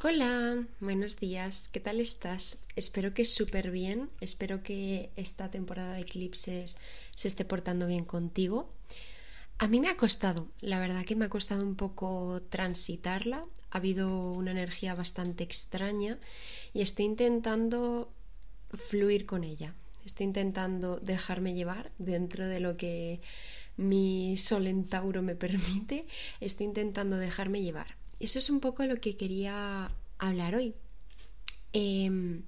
Hola, buenos días, ¿qué tal estás? Espero que súper bien, espero que esta temporada de eclipses se esté portando bien contigo. A mí me ha costado, la verdad que me ha costado un poco transitarla, ha habido una energía bastante extraña y estoy intentando fluir con ella, estoy intentando dejarme llevar dentro de lo que mi sol en Tauro me permite, estoy intentando dejarme llevar eso es un poco lo que quería hablar hoy. Em,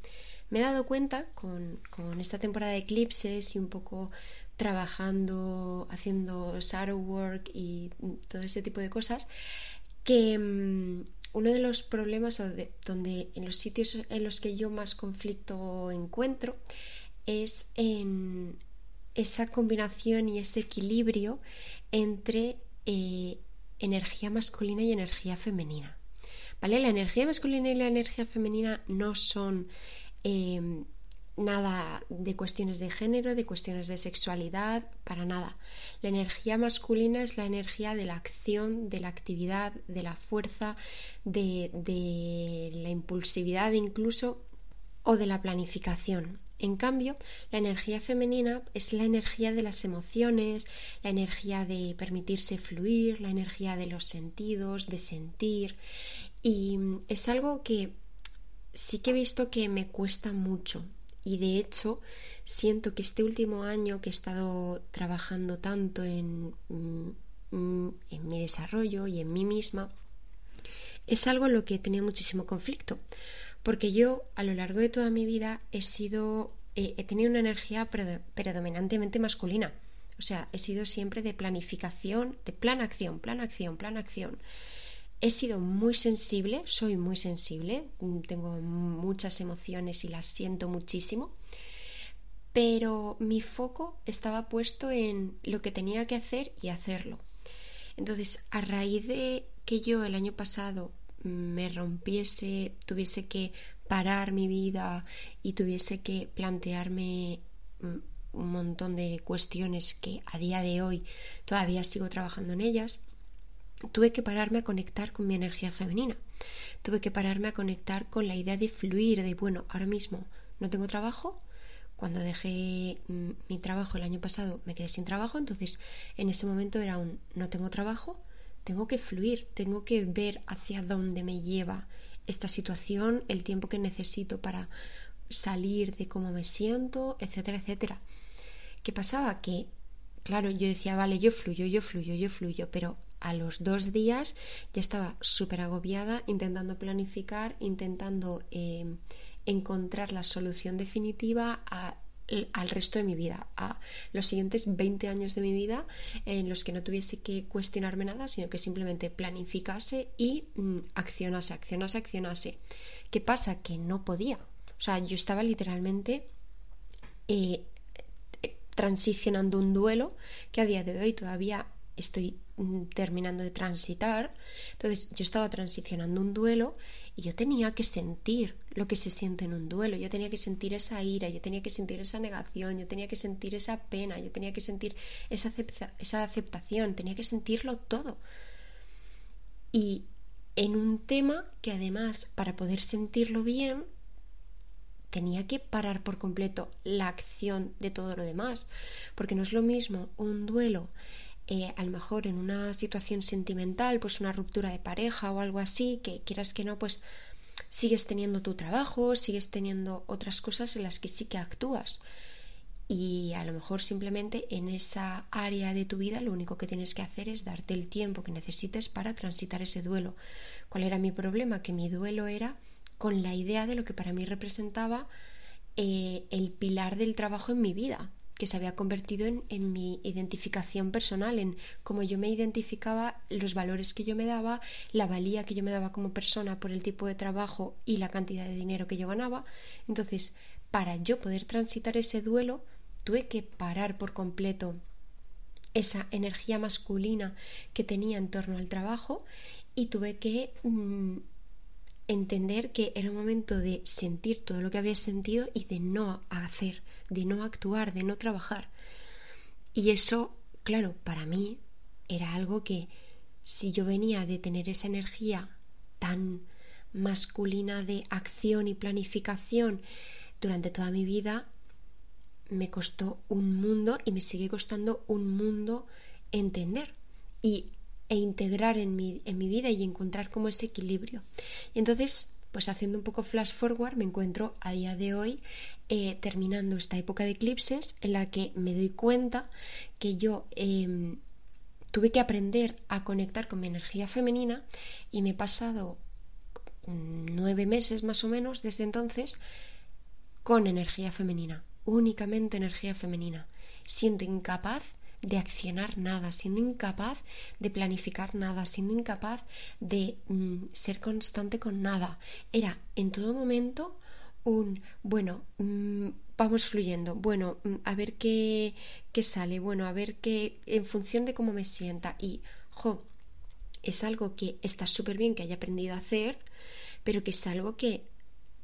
me he dado cuenta con, esta temporada de eclipses y un poco trabajando, haciendo shadow work y todo ese tipo de cosas, que em, uno de los problemas donde en los sitios en los que yo más conflicto encuentro es en esa combinación y ese equilibrio entre eh, energía masculina y energía femenina. ¿Vale? La energía masculina y la energía femenina no son em, nada de cuestiones de género, de cuestiones de sexualidad, para nada. La energía masculina es la energía de la acción, de la actividad, de la fuerza, de, de la impulsividad incluso o de la planificación. En cambio, la energía femenina es la energía de las emociones, la energía de permitirse fluir, la energía de los sentidos, de sentir. Y es algo que sí que he visto que me cuesta mucho. Y de hecho, siento que este último año que he estado trabajando tanto en, mm, en mi desarrollo y en mí misma, es algo en lo que he tenido muchísimo conflicto porque yo a lo largo de toda mi vida he sido, he tenido una energía predominantemente masculina. O sea, he sido siempre de planificación, de plan acción, plan acción, plan acción. He sido muy sensible, soy muy sensible, tengo muchas emociones y las siento muchísimo, pero mi foco estaba puesto en lo que tenía que hacer y hacerlo. Entonces, a raíz de que yo el año pasado me rompiese, tuviese que parar mi vida y tuviese que plantearme mm, un montón de cuestiones que a día de hoy todavía sigo trabajando en ellas, tuve que pararme a conectar con mi energía femenina. Tuve que pararme a conectar con la idea de fluir, de bueno, ahora mismo no tengo trabajo. Cuando dejé mm, mi trabajo el año pasado me quedé sin trabajo, entonces en ese momento era un no tengo trabajo, tengo que fluir, tengo que ver hacia dónde me lleva esta situación, el tiempo que necesito para salir de cómo me siento, etcétera, etcétera. ¿Qué pasaba? Que, claro, yo decía, vale, yo fluyo, yo fluyo, yo fluyo, pero a los dos días ya estaba súper agobiada intentando planificar, intentando eh, encontrar la solución definitiva a al resto de mi vida, a los siguientes 20 años de mi vida en los que no tuviese que cuestionarme nada, sino que simplemente planificase y mm, accionase, accionase, accionase. ¿Qué pasa? Que no podía. O sea, yo estaba literalmente eh, eh, transicionando un duelo que a día de hoy todavía estoy terminando de transitar. Entonces yo estaba transicionando un duelo y yo tenía que sentir lo que se siente en un duelo, yo tenía que sentir esa ira, yo tenía que sentir esa negación, yo tenía que sentir esa pena, yo tenía que sentir esa, esa aceptación, tenía que sentirlo todo. Y en un tema que además para poder sentirlo bien tenía que parar por completo la acción de todo lo demás, porque no es lo mismo un duelo eh, a lo mejor en una situación sentimental, pues una ruptura de pareja o algo así, que quieras que no, pues sigues teniendo tu trabajo, sigues teniendo otras cosas en las que sí que actúas. Y a lo mejor simplemente en esa área de tu vida lo único que tienes que hacer es darte el tiempo que necesites para transitar ese duelo. ¿Cuál era mi problema? Que mi duelo era con la idea de lo que para mí representaba eh, el pilar del trabajo en mi vida que se había convertido en, mi identificación personal, en cómo yo me identificaba, los valores que yo me daba, la valía que yo me daba como persona por el tipo de trabajo y la cantidad de dinero que yo ganaba. Entonces, para yo poder transitar ese duelo, tuve que parar por completo esa energía masculina que tenía en torno al trabajo y tuve que mm, entender que era un momento de sentir todo lo que había sentido y de no hacer, de no actuar, de no trabajar. Y eso, claro, para mí era algo que si yo venía de tener esa energía tan masculina de acción y planificación durante toda mi vida me costó un mundo y me sigue costando un mundo entender y, e integrar en mi, en mi vida y encontrar como ese equilibrio. Y entonces, pues haciendo un poco flash forward, me encuentro a día de hoy eh, terminando esta época de eclipses en la que me doy cuenta que yo em, tuve que aprender a conectar con mi energía femenina y me he pasado nueve meses más o menos desde entonces con energía femenina, únicamente energía femenina, siendo incapaz de accionar nada, siendo incapaz de planificar nada, siendo incapaz de mm, ser constante con nada. Era en todo momento un, bueno, mm, vamos fluyendo, bueno, mm, a ver qué, qué sale, bueno, a ver qué, en función de cómo me sienta. Y, jo, es algo que está súper bien que haya aprendido a hacer, pero que es algo que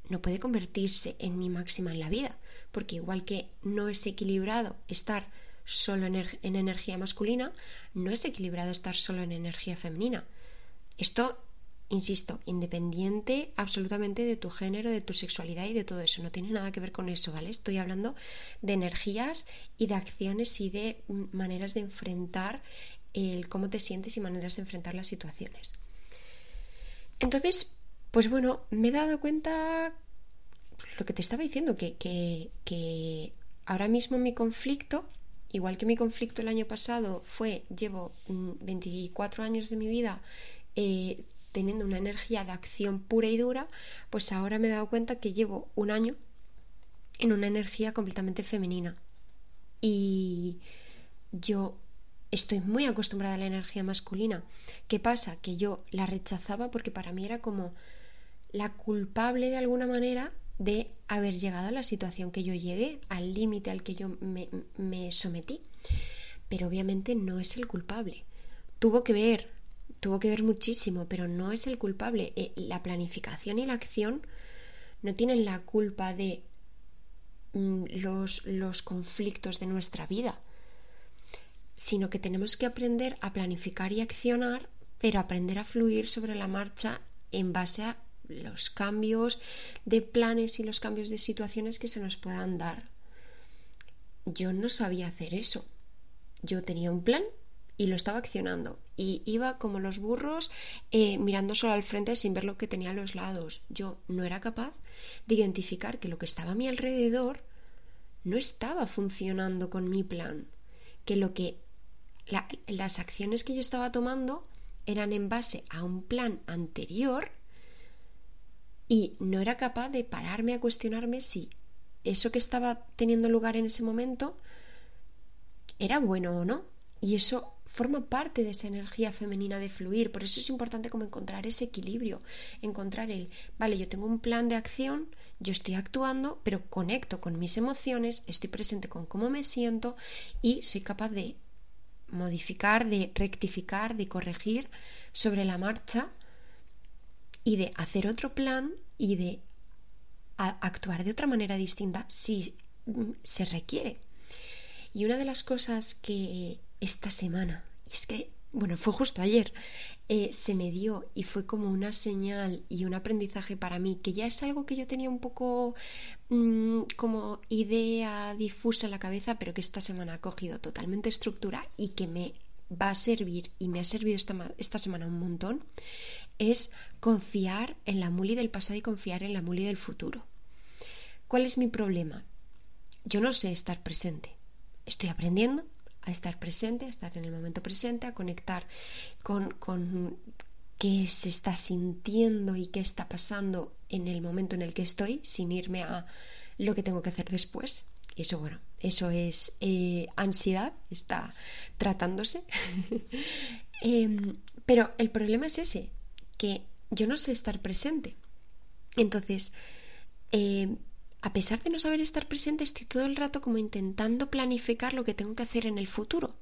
no puede convertirse en mi máxima en la vida, porque igual que no es equilibrado estar solo en, en energía masculina, no es equilibrado estar solo en energía femenina. Esto insisto, independiente absolutamente de tu género, de tu sexualidad y de todo eso. No tiene nada que ver con eso, ¿vale? Estoy hablando de energías y de acciones y de maneras de enfrentar el cómo te sientes y maneras de enfrentar las situaciones. Entonces, pues bueno, me he dado cuenta lo que te estaba diciendo, que, que, ahora mismo mi conflicto, igual que mi conflicto el año pasado fue, llevo 24 mm, años de mi vida eh, teniendo una energía de acción pura y dura, pues ahora me he dado cuenta que llevo un año en una energía completamente femenina. Y yo estoy muy acostumbrada a la energía masculina. ¿Qué pasa? Que yo la rechazaba porque para mí era como la culpable de alguna manera de haber llegado a la situación que yo llegué, al límite al que yo me, me, sometí. Pero obviamente no es el culpable. Tuvo que ver tuvo que ver muchísimo, pero no es el culpable. Eh, la planificación y la acción no tienen la culpa de mm, los, los conflictos de nuestra vida, sino que tenemos que aprender a planificar y accionar, pero aprender a fluir sobre la marcha en base a los cambios de planes y los cambios de situaciones que se nos puedan dar. Yo no sabía hacer eso. Yo tenía un plan y lo estaba accionando. Y iba como los burros eh, mirando solo al frente sin ver lo que tenía a los lados. Yo no era capaz de identificar que lo que estaba a mi alrededor no estaba funcionando con mi plan. Que lo que las acciones que yo estaba tomando eran en base a un plan anterior y no era capaz de pararme a cuestionarme si eso que estaba teniendo lugar en ese momento era bueno o no. Y eso forma parte de esa energía femenina de fluir. Por eso es importante como encontrar ese equilibrio, encontrar el, vale, yo tengo un plan de acción, yo estoy actuando, pero conecto con mis emociones, estoy presente con cómo me siento y soy capaz de modificar, de rectificar, de corregir sobre la marcha y de hacer otro plan y de actuar de otra manera distinta si mm, se requiere. Y una de las cosas que esta semana, y es que, bueno, fue justo ayer, eh, se me dio y fue como una señal y un aprendizaje para mí, que ya es algo que yo tenía un poco mm, como idea difusa en la cabeza, pero que esta semana ha cogido totalmente estructura y que me va a servir y me ha servido esta, esta semana un montón, es confiar en la Muli del pasado y confiar en la Muli del futuro. ¿Cuál es mi problema? Yo no sé estar presente. Estoy aprendiendo, a estar presente, a estar en el momento presente, a conectar con, con qué se está sintiendo y qué está pasando en el momento en el que estoy, sin irme a lo que tengo que hacer después. Eso, bueno, eso es eh, ansiedad, está tratándose. Em, pero el problema es ese, que yo no sé estar presente. Entonces, eh, a pesar de no saber estar presente, estoy todo el rato como intentando planificar lo que tengo que hacer en el futuro.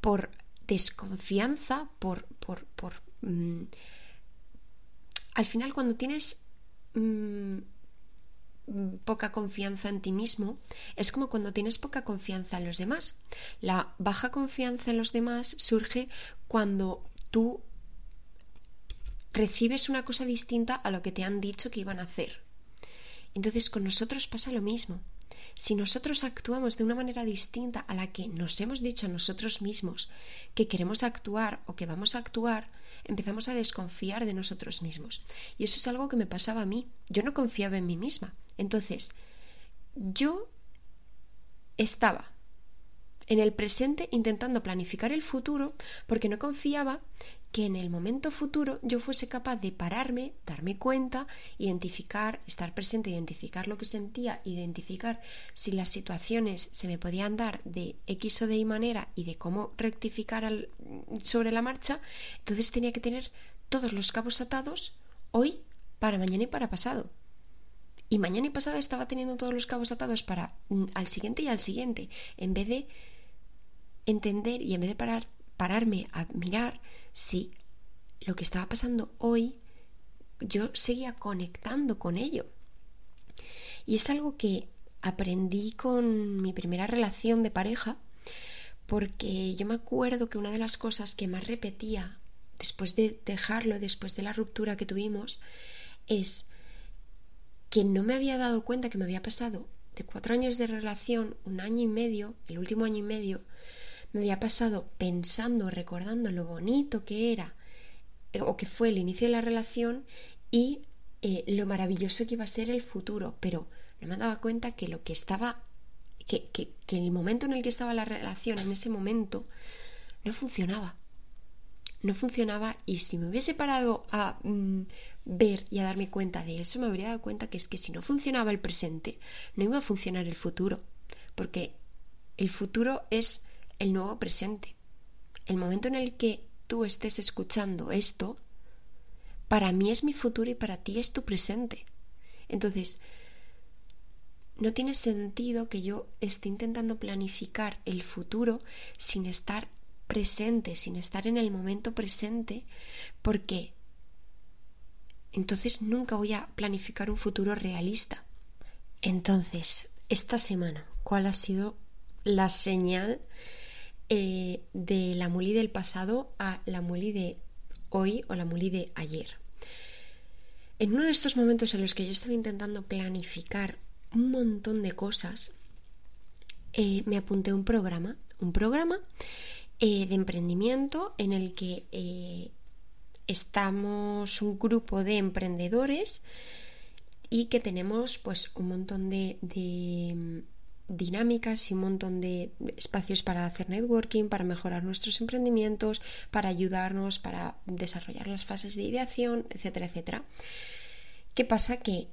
Por desconfianza, por... por, por mm, al final, cuando tienes mm, poca confianza en ti mismo, es como cuando tienes poca confianza en los demás. La baja confianza en los demás surge cuando tú recibes una cosa distinta a lo que te han dicho que iban a hacer. Entonces con nosotros pasa lo mismo. Si nosotros actuamos de una manera distinta a la que nos hemos dicho a nosotros mismos que queremos actuar o que vamos a actuar, empezamos a desconfiar de nosotros mismos. Y eso es algo que me pasaba a mí. Yo no confiaba en mí misma. Entonces, yo estaba en el presente intentando planificar el futuro porque no confiaba que en el momento futuro yo fuese capaz de pararme, darme cuenta, identificar, estar presente, identificar lo que sentía, identificar si las situaciones se me podían dar de X o de Y manera y de cómo rectificar sobre la marcha, entonces tenía que tener todos los cabos atados hoy, para mañana y para pasado. Y mañana y pasado estaba teniendo todos los cabos atados para mm, al siguiente y al siguiente, en vez de entender y en vez de parar, pararme a mirar si lo que estaba pasando hoy yo seguía conectando con ello. Y es algo que aprendí con mi primera relación de pareja, porque yo me acuerdo que una de las cosas que más repetía después de dejarlo, después de la ruptura que tuvimos, es que no me había dado cuenta que me había pasado de cuatro años de relación, un año y medio, el último año y medio, me había pasado pensando, recordando lo bonito que era eh, o que fue el inicio de la relación y eh, lo maravilloso que iba a ser el futuro, pero no me daba cuenta que lo que estaba, que, que, que el momento en el que estaba la relación, en ese momento, no funcionaba. No funcionaba y si me hubiese parado a mm, ver y a darme cuenta de eso, me habría dado cuenta que es que si no funcionaba el presente, no iba a funcionar el futuro, porque el futuro es el nuevo presente. El momento en el que tú estés escuchando esto, para mí es mi futuro y para ti es tu presente. Entonces, no tiene sentido que yo esté intentando planificar el futuro sin estar presente, sin estar en el momento presente, porque entonces nunca voy a planificar un futuro realista. Entonces, esta semana, ¿cuál ha sido la señal eh, de la muli del pasado a la muli de hoy o la muli de ayer. En uno de estos momentos en los que yo estaba intentando planificar un montón de cosas, eh, me apunté un programa, un programa eh, de emprendimiento en el que estamos un grupo de emprendedores y que tenemos pues un montón de dinámicas y un montón de espacios para hacer networking, para mejorar nuestros emprendimientos, para ayudarnos, para desarrollar las fases de ideación, etcétera, etcétera. ¿Qué pasa? Que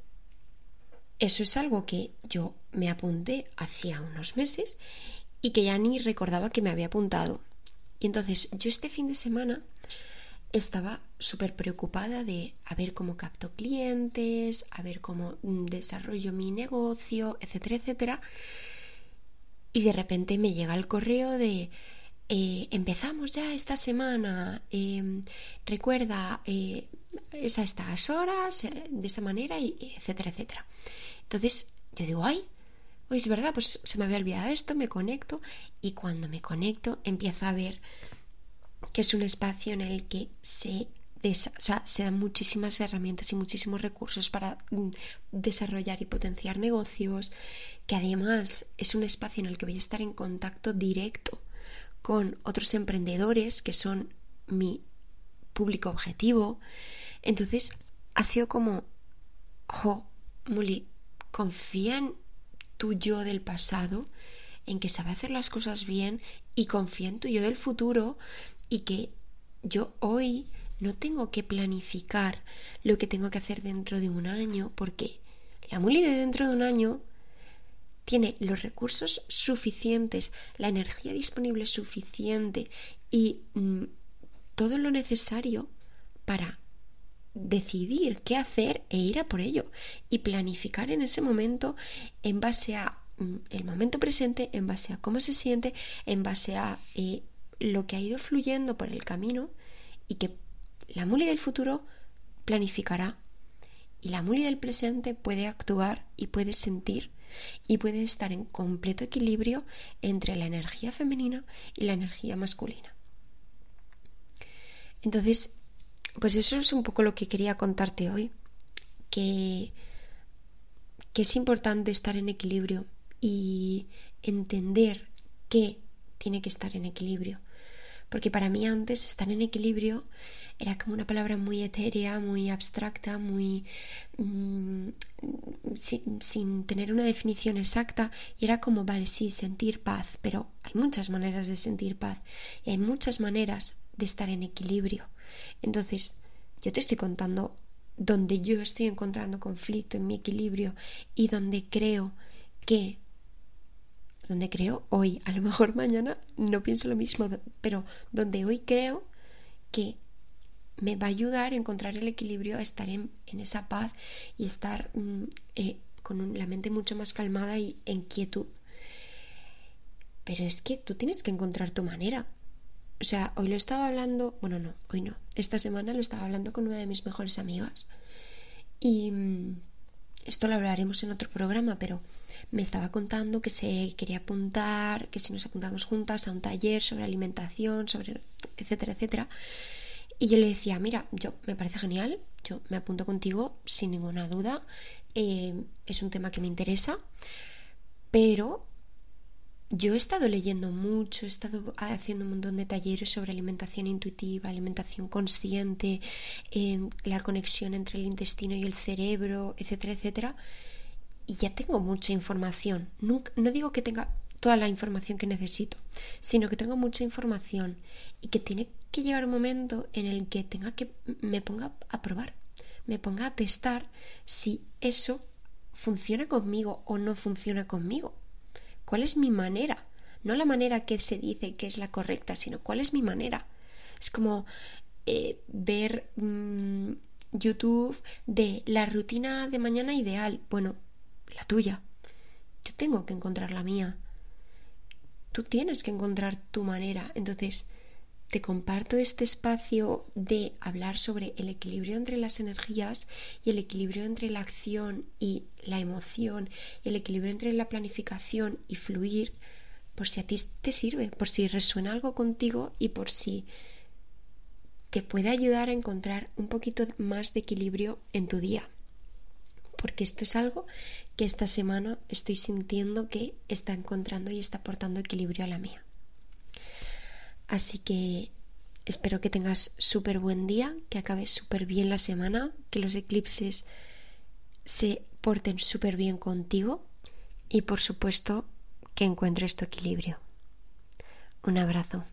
eso es algo que yo me apunté hacía unos meses y que ya ni recordaba que me había apuntado. Y entonces yo este fin de semana estaba súper preocupada de a ver cómo capto clientes, a ver cómo desarrollo mi negocio, etcétera, etcétera. Y de repente me llega el correo de eh, empezamos ya esta semana, em, recuerda, eh, es a estas horas, eh, de esta manera, y, etcétera, etcétera. Entonces yo digo, ay, es verdad, pues se me había olvidado esto, me conecto y cuando me conecto empiezo a ver que es un espacio en el que se se dan muchísimas herramientas y muchísimos recursos para mm, desarrollar y potenciar negocios, que además es un espacio en el que voy a estar en contacto directo con otros emprendedores que son mi público objetivo. Entonces ha sido como, jo, Muli, confía en tu yo del pasado, en que sabe hacer las cosas bien y confía en tu yo del futuro y que yo hoy no tengo que planificar lo que tengo que hacer dentro de un año, porque la muli de dentro de un año tiene los recursos suficientes, la energía disponible suficiente y mm, todo lo necesario para decidir qué hacer e ir a por ello y planificar en ese momento en base a mm, el momento presente, en base a cómo se siente, en base a eh, lo que ha ido fluyendo por el camino y que la muli del futuro planificará y la muli del presente puede actuar y puede sentir y puede estar en completo equilibrio entre la energía femenina y la energía masculina. Entonces, pues eso es un poco lo que quería contarte hoy, que, que es importante estar en equilibrio y entender que tiene que estar en equilibrio. Porque para mí antes estar en equilibrio era como una palabra muy etérea, muy abstracta, muy mm, sin, sin, tener una definición exacta y era como, vale, sí, sentir paz, pero hay muchas maneras de sentir paz y hay muchas maneras de estar en equilibrio. Entonces, yo te estoy contando donde yo estoy encontrando conflicto en mi equilibrio y donde creo que donde creo hoy, a lo mejor mañana no pienso lo mismo, pero donde hoy creo que me va a ayudar a encontrar el equilibrio, a estar en, esa paz y estar mm, eh, con la mente mucho más calmada y en quietud. Pero es que tú tienes que encontrar tu manera. O sea, hoy lo estaba hablando, bueno, no, hoy no. Esta semana lo estaba hablando con una de mis mejores amigas. Y mm, esto lo hablaremos en otro programa, pero me estaba contando que se quería apuntar, que si nos apuntamos juntas a un taller sobre alimentación, sobre etcétera, etcétera. Y yo le decía, mira, yo me parece genial, yo me apunto contigo sin ninguna duda, eh, es un tema que me interesa, pero yo he estado leyendo mucho, he estado haciendo un montón de talleres sobre alimentación intuitiva, alimentación consciente, eh, la conexión entre el intestino y el cerebro, etcétera, etcétera. Y ya tengo mucha información. no digo que tenga toda la información que necesito, sino que tengo mucha información y que tiene que llegar un momento en el que tenga que me ponga a probar, me ponga a testar si eso funciona conmigo o no funciona conmigo. ¿Cuál es mi manera? No la manera que se dice que es la correcta, sino cuál es mi manera. Es como eh, ver mm, YouTube de la rutina de mañana ideal. Bueno, la tuya. Yo tengo que encontrar la mía. Tú tienes que encontrar tu manera. Entonces, te comparto este espacio de hablar sobre el equilibrio entre las energías y el equilibrio entre la acción y la emoción y el equilibrio entre la planificación y fluir por si a ti te sirve, por si resuena algo contigo y por si te puede ayudar a encontrar un poquito más de equilibrio en tu día. Porque esto es algo que esta semana estoy sintiendo que está encontrando y está aportando equilibrio a la mía. Así que espero que tengas súper buen día, que acabes súper bien la semana, que los eclipses se porten súper bien contigo y por supuesto que encuentres tu equilibrio. Un abrazo.